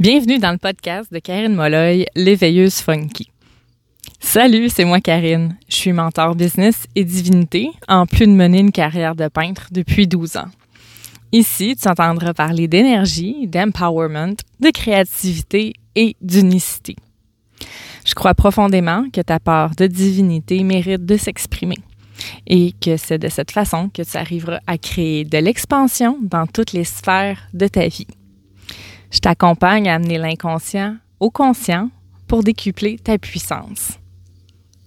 Bienvenue dans le podcast de Karine Molloy, l'éveilleuse funky. Salut, c'est moi Karine. Je suis mentor business et divinité, en plus de mener une carrière de peintre depuis 12 ans. Ici, tu entendras parler d'énergie, d'empowerment, de créativité et d'unicité. Je crois profondément que ta part de divinité mérite de s'exprimer et que c'est de cette façon que tu arriveras à créer de l'expansion dans toutes les sphères de ta vie. Je t'accompagne à amener l'inconscient au conscient pour décupler ta puissance.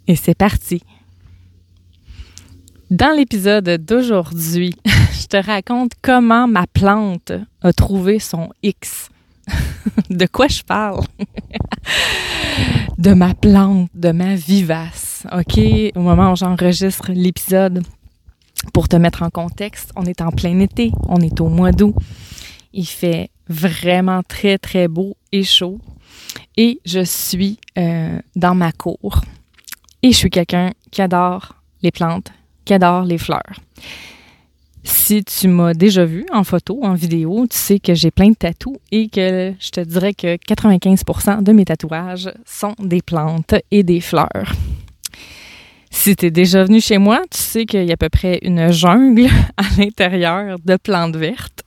Et c'est parti. Dans l'épisode d'aujourd'hui, je te raconte comment ma plante a trouvé son X. de quoi je parle? de ma plante, de ma vivace. OK? Au moment où j'enregistre l'épisode, pour te mettre en contexte, on est en plein été, on est au mois d'août. Il fait vraiment très, très beau et chaud. Et je suis euh, dans ma cour. Et je suis quelqu'un qui adore les plantes, qui adore les fleurs. Si tu m'as déjà vu en photo, en vidéo, tu sais que j'ai plein de tatous et que je te dirais que 95% de mes tatouages sont des plantes et des fleurs. Si tu es déjà venu chez moi, tu sais qu'il y a à peu près une jungle à l'intérieur de plantes vertes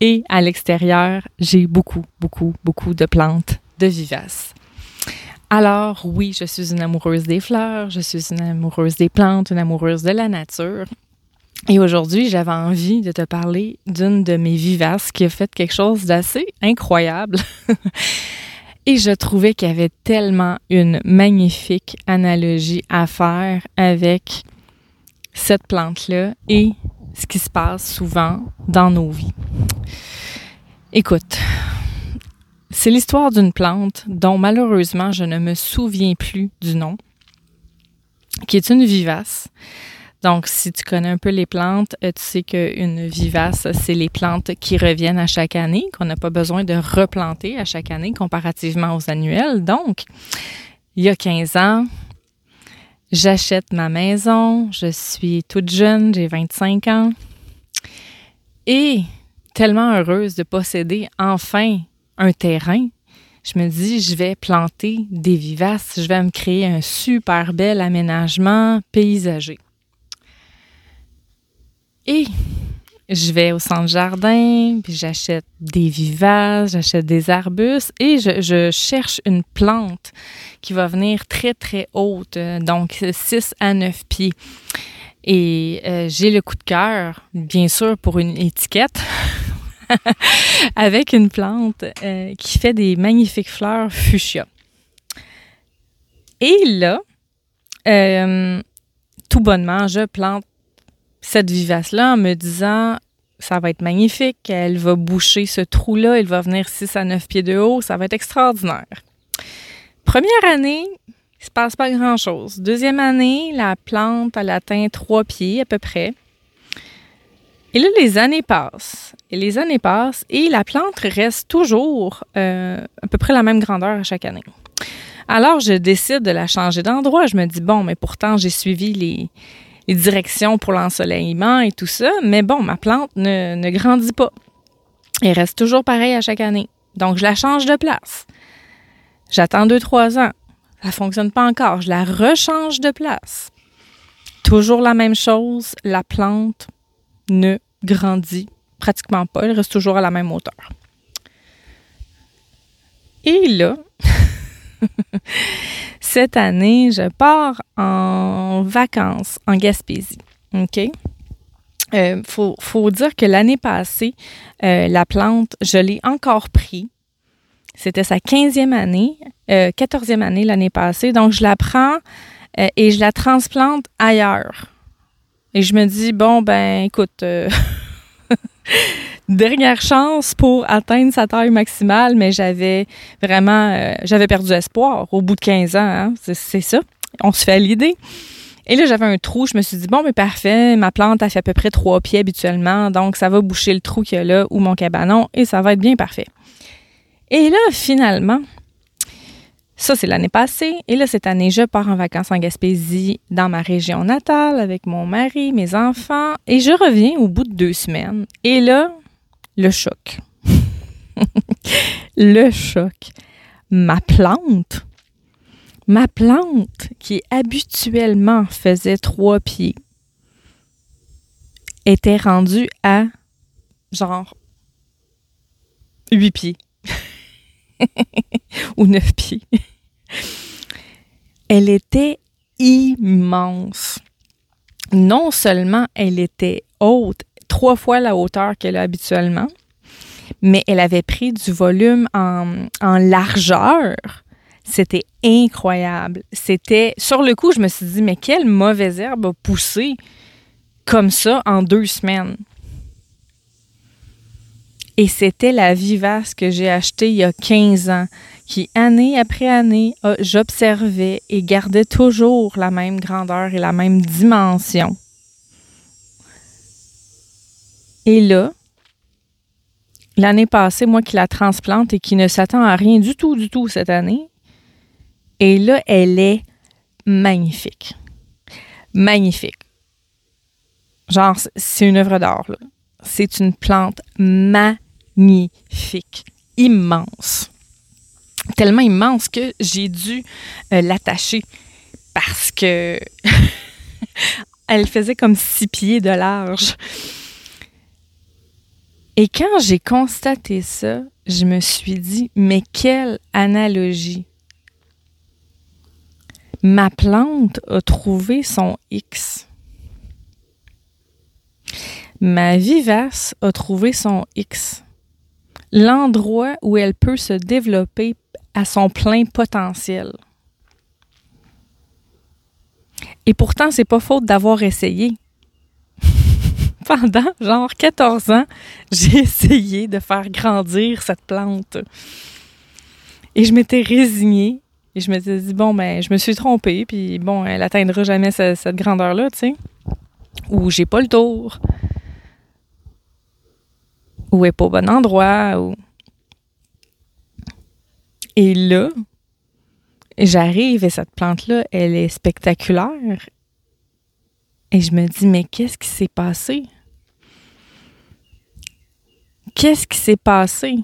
et à l'extérieur, j'ai beaucoup, beaucoup, beaucoup de plantes de vivaces. Alors oui, je suis une amoureuse des fleurs, je suis une amoureuse des plantes, une amoureuse de la nature. Et aujourd'hui, j'avais envie de te parler d'une de mes vivaces qui a fait quelque chose d'assez incroyable. Et je trouvais qu'il y avait tellement une magnifique analogie à faire avec cette plante-là et ce qui se passe souvent dans nos vies. Écoute, c'est l'histoire d'une plante dont malheureusement je ne me souviens plus du nom, qui est une vivace. Donc, si tu connais un peu les plantes, euh, tu sais qu'une vivace, c'est les plantes qui reviennent à chaque année, qu'on n'a pas besoin de replanter à chaque année comparativement aux annuels. Donc, il y a 15 ans, j'achète ma maison, je suis toute jeune, j'ai 25 ans, et tellement heureuse de posséder enfin un terrain je me dis, je vais planter des vivaces, je vais me créer un super bel aménagement paysager. Et je vais au centre jardin, puis j'achète des vivaces, j'achète des arbustes et je, cherche une plante qui va venir très, très haute, donc 6 à 9 pieds. Et euh, j'ai le coup de cœur, bien sûr, pour une étiquette. avec une plante euh, qui fait des magnifiques fleurs fuchsia. Et là, euh, tout bonnement, je plante cette vivace-là en me disant ça va être magnifique, elle va boucher ce trou-là, il va venir 6 à 9 pieds de haut, ça va être extraordinaire. Première année, il se passe pas grand-chose. Deuxième année, la plante, elle atteint 3 pieds à peu près. Et là, les années passent. Et les années passent et la plante reste toujours euh, à peu près la même grandeur à chaque année. Alors, je décide de la changer d'endroit. Je me dis, bon, mais pourtant, j'ai suivi les, les directions pour l'ensoleillement et tout ça. Mais bon, ma plante ne, grandit pas. Elle reste toujours pareille à chaque année. Donc, je la change de place. J'attends deux, trois ans. Ça fonctionne pas encore. Je la rechange de place. Toujours la même chose. La plante ne grandit pratiquement pas. Elle reste toujours à la même hauteur. Et là, cette année, je pars en vacances en Gaspésie. OK? Euh, faut, dire que l'année passée, euh, la plante, je l'ai encore pris. C'était sa 15e année, 14e euh, année l'année passée. Donc, je la prends et je la transplante ailleurs. Et je me dis, bon, ben, écoute, dernière chance pour atteindre sa taille maximale, mais j'avais vraiment, euh, j'avais perdu espoir au bout de 15 ans. Hein. C'est ça. On se fait l'idée. Et là, j'avais un trou. Je me suis dit, bon, mais parfait, ma plante, a fait à peu près trois pieds habituellement, donc ça va boucher le trou qu'il y a là ou mon cabanon et ça va être bien parfait. Et là, finalement, ça, c'est l'année passée. Et là, cette année, je pars en vacances en Gaspésie, dans ma région natale, avec mon mari, mes enfants. Et je reviens au bout de deux semaines. Et là, le choc. le choc. Ma plante, ma plante qui habituellement faisait trois pieds, était rendue à genre huit pieds ou neuf pieds. Elle était immense. Non seulement elle était haute, trois fois la hauteur qu'elle a habituellement, mais elle avait pris du volume en, largeur. C'était incroyable. C'était, sur le coup, je me suis dit, mais quelle mauvaise herbe a poussé comme ça en deux semaines? Et c'était la vivace que j'ai achetée il y a 15 ans, qui année après année, j'observais et gardait toujours la même grandeur et la même dimension. Et là, l'année passée, moi qui la transplante et qui ne s'attend à rien du tout, du tout cette année, et là, elle est magnifique. Magnifique. Genre, c'est une œuvre d'art. C'est une plante magnifique, immense. Tellement immense que j'ai dû euh, l'attacher parce que elle faisait comme six pieds de large. Et quand j'ai constaté ça, je me suis dit, mais quelle analogie. Ma plante a trouvé son X. Ma vivace a trouvé son X. L'endroit où elle peut se développer à son plein potentiel. Et pourtant, c'est pas faute d'avoir essayé pendant genre 14 ans, j'ai essayé de faire grandir cette plante. Et je m'étais résignée. Et je m'étais dit, bon, ben, je me suis trompée, puis bon, elle atteindra jamais cette, grandeur-là, tu sais. Ou j'ai pas le tour. Ou elle est pas au bon endroit. Ou... Et là, j'arrive et cette plante-là, elle est spectaculaire. Et je me dis, mais qu'est-ce qui s'est passé? Qu'est-ce qui s'est passé?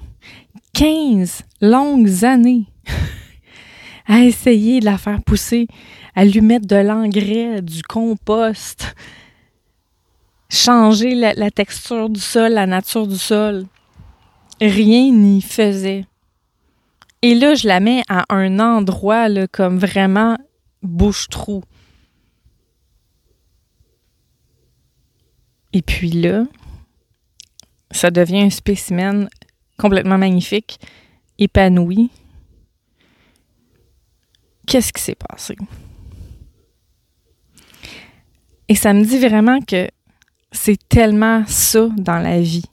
15 longues années à essayer de la faire pousser, à lui mettre de l'engrais, du compost, changer la, texture du sol, la nature du sol. Rien n'y faisait. Et là, je la mets à un endroit comme vraiment bouche-trou. Et puis là, ça devient un spécimen complètement magnifique, épanoui. Qu'est-ce qui s'est passé? Et ça me dit vraiment que c'est tellement ça dans la vie.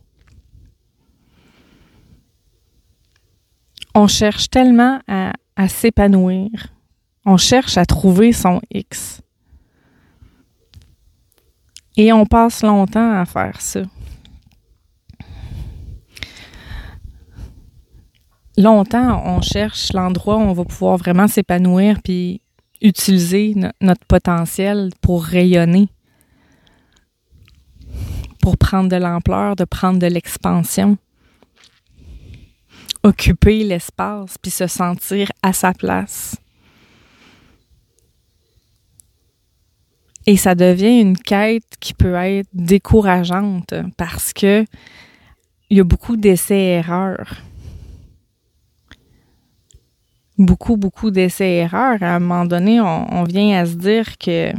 On cherche tellement à, s'épanouir. On cherche à trouver son X. Et on passe longtemps à faire ça. Longtemps, on cherche l'endroit où on va pouvoir vraiment s'épanouir puis utiliser notre potentiel pour rayonner, pour prendre de l'ampleur, de prendre de l'expansion, occuper l'espace puis se sentir à sa place. Et ça devient une quête qui peut être décourageante parce que il y a beaucoup d'essais-erreurs beaucoup, beaucoup d'essais-erreurs. À un moment donné, on, vient à se dire que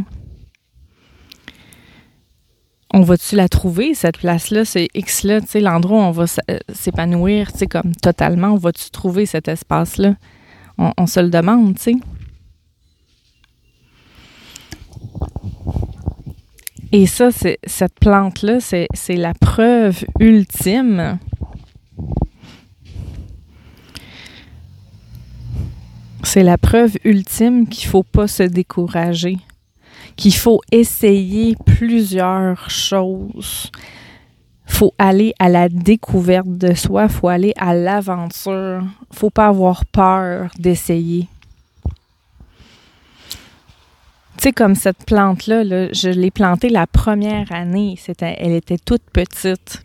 on va-tu la trouver, cette place-là, ce X-là, l'endroit où on va s'épanouir, tu sais, comme totalement, on va-tu trouver cet espace-là? On, se le demande, tu sais. Et ça, cette plante-là, c'est la preuve ultime C'est la preuve ultime qu'il faut pas se décourager, qu'il faut essayer plusieurs choses. Faut aller à la découverte de soi, faut aller à l'aventure, faut pas avoir peur d'essayer. Tu sais, comme cette plante-là, là, je l'ai plantée la première année. Elle était toute petite.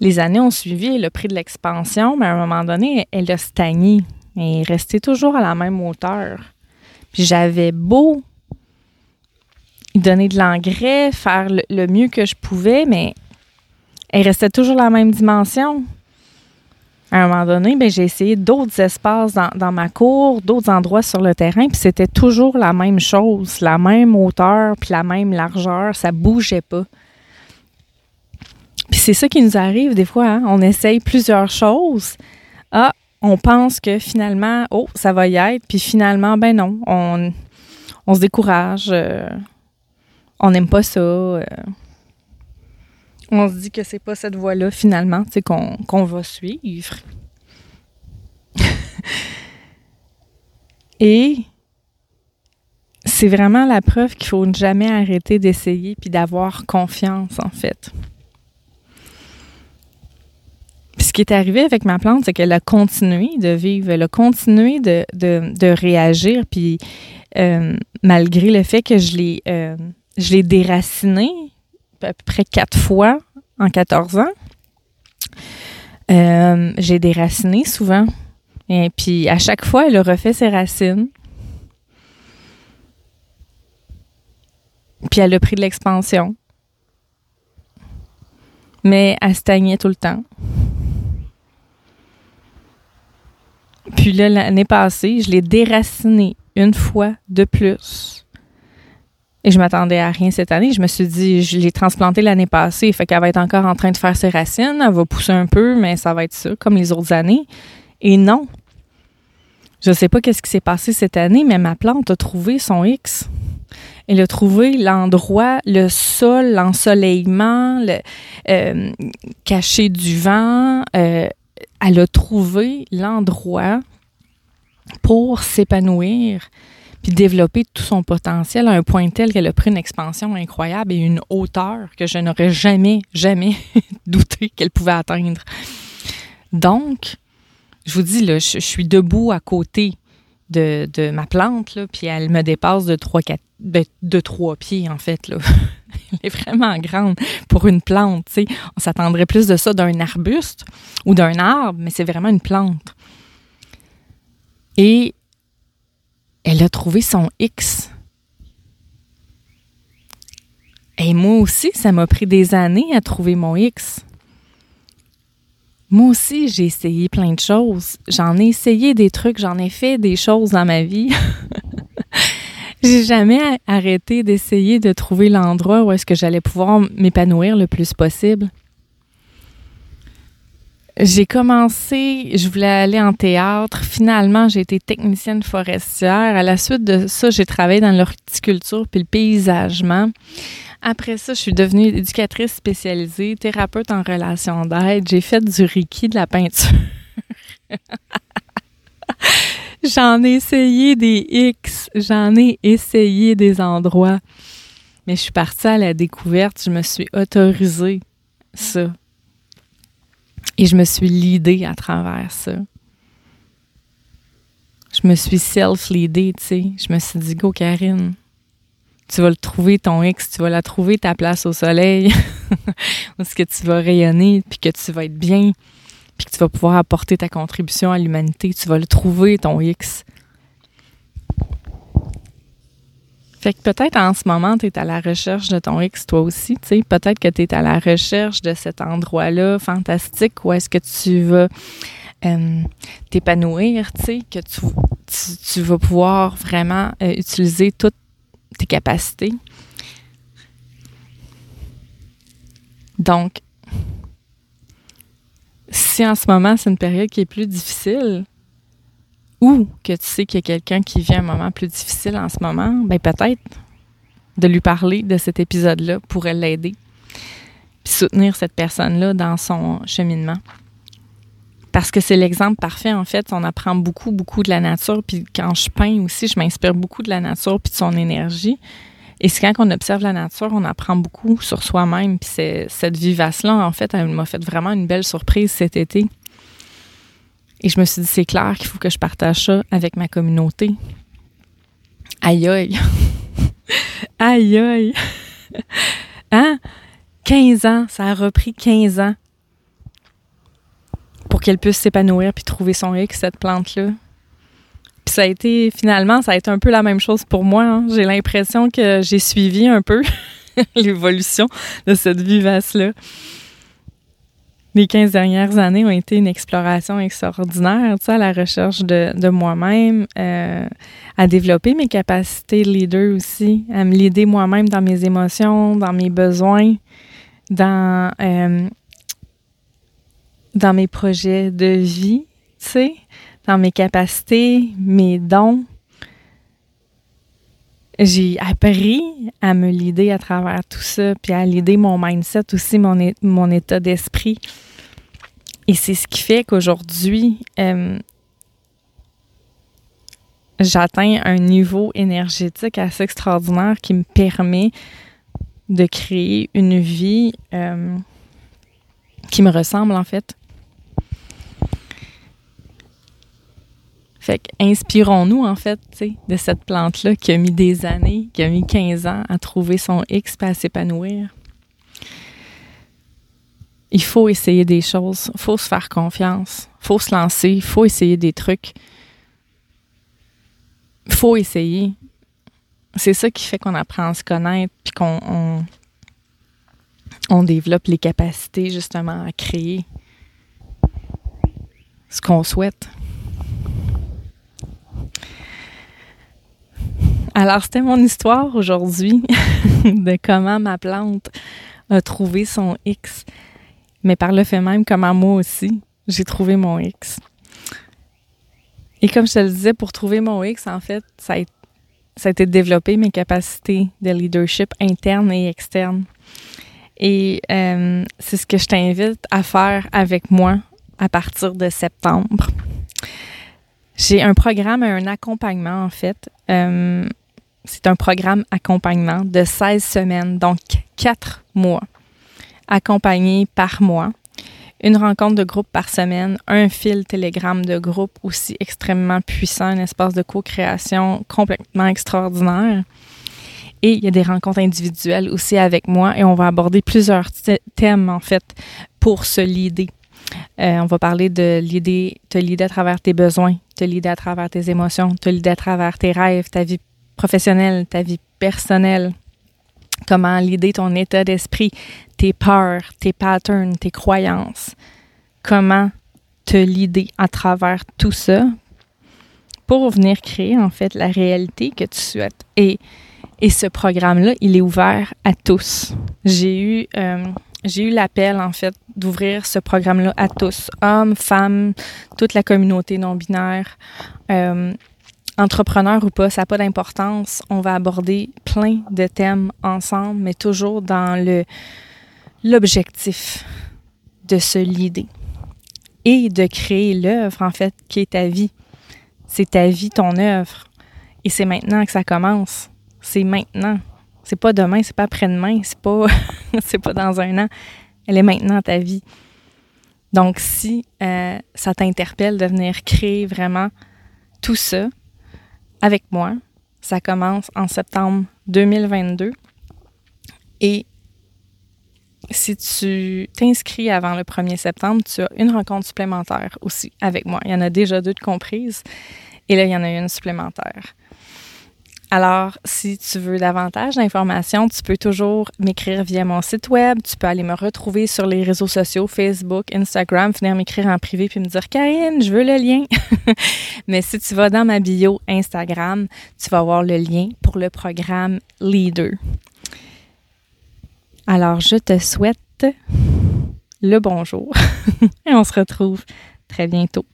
Les années ont suivi, elle a pris de l'expansion, mais à un moment donné, elle a stagné. Elle est restée toujours à la même hauteur. Puis j'avais beau donner de l'engrais, faire le, mieux que je pouvais, mais elle restait toujours la même dimension. À un moment donné, ben, j'ai essayé d'autres espaces dans, dans, ma cour, d'autres endroits sur le terrain, puis c'était toujours la même chose, la même hauteur, puis la même largeur, ça bougeait pas. Puis c'est ça qui nous arrive des fois, hein? on essaye plusieurs choses. Ah, on pense que finalement, oh, ça va y être, puis finalement, ben non, on, on se décourage, euh, on n'aime pas ça. Euh, on se dit que c'est pas cette voie-là finalement, qu'on va suivre. Et c'est vraiment la preuve qu'il faut jamais arrêter d'essayer puis d'avoir confiance en fait ce qui est arrivé avec ma plante, c'est qu'elle a continué de vivre, elle a continué de, de, réagir, puis euh, malgré le fait que je l'ai, euh, je l'ai déracinée à peu près quatre fois en 14 ans, euh, j'ai déraciné souvent. Et puis à chaque fois, elle a refait ses racines. Puis elle a pris de l'expansion. Mais elle stagnait tout le temps. Puis là, l'année passée, je l'ai déraciné une fois de plus. Et je m'attendais à rien cette année. Je me suis dit, je l'ai transplanté l'année passée, fait qu'elle va être encore en train de faire ses racines. Elle va pousser un peu, mais ça va être ça, comme les autres années. Et non. Je ne sais pas qu'est-ce qui s'est passé cette année, mais ma plante a trouvé son X. Elle a trouvé l'endroit, le sol, l'ensoleillement, le euh, caché du vent, euh, elle a trouvé l'endroit pour s'épanouir puis développer tout son potentiel à un point tel qu'elle a pris une expansion incroyable et une hauteur que je n'aurais jamais, jamais douté qu'elle pouvait atteindre. Donc, je vous dis, là, je, suis debout à côté de, ma plante, là, puis elle me dépasse de trois, ben, pieds, en fait. Là. Elle est vraiment grande pour une plante. On s'attendrait plus de ça d'un arbuste ou d'un arbre, mais c'est vraiment une plante. Et elle a trouvé son X. Et moi aussi, ça m'a pris des années à trouver mon X. Moi aussi, j'ai essayé plein de choses. J'en ai essayé des trucs, j'en ai fait des choses dans ma vie. J'ai jamais arrêté d'essayer de trouver l'endroit où est-ce que j'allais pouvoir m'épanouir le plus possible. J'ai commencé, je voulais aller en théâtre. Finalement, j'ai été technicienne forestière. À la suite de ça, j'ai travaillé dans l'horticulture puis le paysagement. Après ça, je suis devenue éducatrice spécialisée, thérapeute en relation d'aide. J'ai fait du Reiki, de la peinture. J'en ai essayé des X, j'en ai essayé des endroits. Mais je suis partie à la découverte, je me suis autorisée ça. Et je me suis leadée à travers ça. Je me suis self-leadée, tu sais. Je me suis dit, go Karine, tu vas le trouver ton X, tu vas la trouver ta place au soleil, où est-ce que tu vas rayonner, puis que tu vas être bien puis que tu vas pouvoir apporter ta contribution à l'humanité. Tu vas le trouver, ton X. Fait que peut-être en ce moment, tu es à la recherche de ton X toi aussi. Peut-être que tu es à la recherche de cet endroit-là fantastique où est-ce que tu vas euh, t'épanouir, que tu, tu, vas pouvoir vraiment euh, utiliser toutes tes capacités. Donc, si en ce moment c'est une période qui est plus difficile, ou que tu sais qu'il y a quelqu'un qui vit un moment plus difficile en ce moment, ben peut-être de lui parler de cet épisode-là pourrait l'aider, puis soutenir cette personne-là dans son cheminement. Parce que c'est l'exemple parfait, en fait. On apprend beaucoup, beaucoup de la nature. Puis quand je peins aussi, je m'inspire beaucoup de la nature puis de son énergie. Et c'est quand on observe la nature, on apprend beaucoup sur soi-même. Puis cette vivace-là, en fait, elle m'a fait vraiment une belle surprise cet été. Et je me suis dit, c'est clair qu'il faut que je partage ça avec ma communauté. Aïe aïe. aïe aïe. hein? 15 ans, ça a repris 15 ans pour qu'elle puisse s'épanouir puis trouver son X, cette plante-là. Puis ça a été, finalement, ça a été un peu la même chose pour moi. Hein. J'ai l'impression que j'ai suivi un peu l'évolution de cette vivace-là. Les 15 dernières années ont été une exploration extraordinaire, tu sais, à la recherche de, moi-même, euh, à développer mes capacités de leader aussi, à me l'aider moi-même dans mes émotions, dans mes besoins, dans, euh, dans mes projets de vie, tu sais, dans mes capacités, mes dons. J'ai appris à me l'aider à travers tout ça, puis à l'aider mon mindset aussi, mon, mon état d'esprit. Et c'est ce qui fait qu'aujourd'hui, euh, j'atteins un niveau énergétique assez extraordinaire qui me permet de créer une vie euh, qui me ressemble en fait. Fait inspirons-nous, en fait, de cette plante-là qui a mis des années, qui a mis 15 ans à trouver son X et à s'épanouir. Il faut essayer des choses, il faut se faire confiance, il faut se lancer, il faut essayer des trucs. Il faut essayer. C'est ça qui fait qu'on apprend à se connaître, puis qu'on on développe les capacités justement à créer ce qu'on souhaite. Alors, c'était mon histoire aujourd'hui de comment ma plante a trouvé son X, mais par le fait même, comment moi aussi, j'ai trouvé mon X. Et comme je te le disais, pour trouver mon X, en fait, ça a, été de développer mes capacités de leadership interne et externe. Et euh, c'est ce que je t'invite à faire avec moi à partir de septembre. J'ai un programme, un accompagnement en fait. Euh, c'est un programme accompagnement de 16 semaines, donc 4 mois, accompagné par mois. Une rencontre de groupe par semaine, un fil télégramme de groupe aussi extrêmement puissant, un espace de co-création complètement extraordinaire. Et il y a des rencontres individuelles aussi avec moi et on va aborder plusieurs thèmes en fait pour se leader. Euh, on va parler de l'idée, te leader à travers tes besoins, te leader à travers tes émotions, te leader à travers tes rêves, ta vie professionnelle, ta vie personnelle, comment l'idée ton état d'esprit, tes peurs, tes patterns, tes croyances, comment te l'idée à travers tout ça pour venir créer en fait la réalité que tu souhaites. Et, et ce programme-là, il est ouvert à tous. J'ai eu, euh, eu l'appel en fait d'ouvrir ce programme-là à tous, hommes, femmes, toute la communauté non binaire. Euh, entrepreneur ou pas, ça n'a pas d'importance. On va aborder plein de thèmes ensemble, mais toujours dans le l'objectif de se lider et de créer l'œuvre, en fait, qui est ta vie. C'est ta vie, ton œuvre. Et c'est maintenant que ça commence. C'est maintenant. C'est pas demain, c'est pas après-demain, c'est pas, c'est pas dans un an. Elle est maintenant ta vie. Donc, si euh, ça t'interpelle de venir créer vraiment tout ça, avec moi. Ça commence en septembre 2022. Et si tu t'inscris avant le 1er septembre, tu as une rencontre supplémentaire aussi avec moi. Il y en a déjà deux de comprises. Et là, il y en a une supplémentaire. Alors, si tu veux davantage d'informations, tu peux toujours m'écrire via mon site web. Tu peux aller me retrouver sur les réseaux sociaux, Facebook, Instagram, venir m'écrire en privé puis me dire Karine, je veux le lien. Mais si tu vas dans ma bio Instagram, tu vas voir le lien pour le programme Leader. Alors, je te souhaite le bonjour et on se retrouve très bientôt.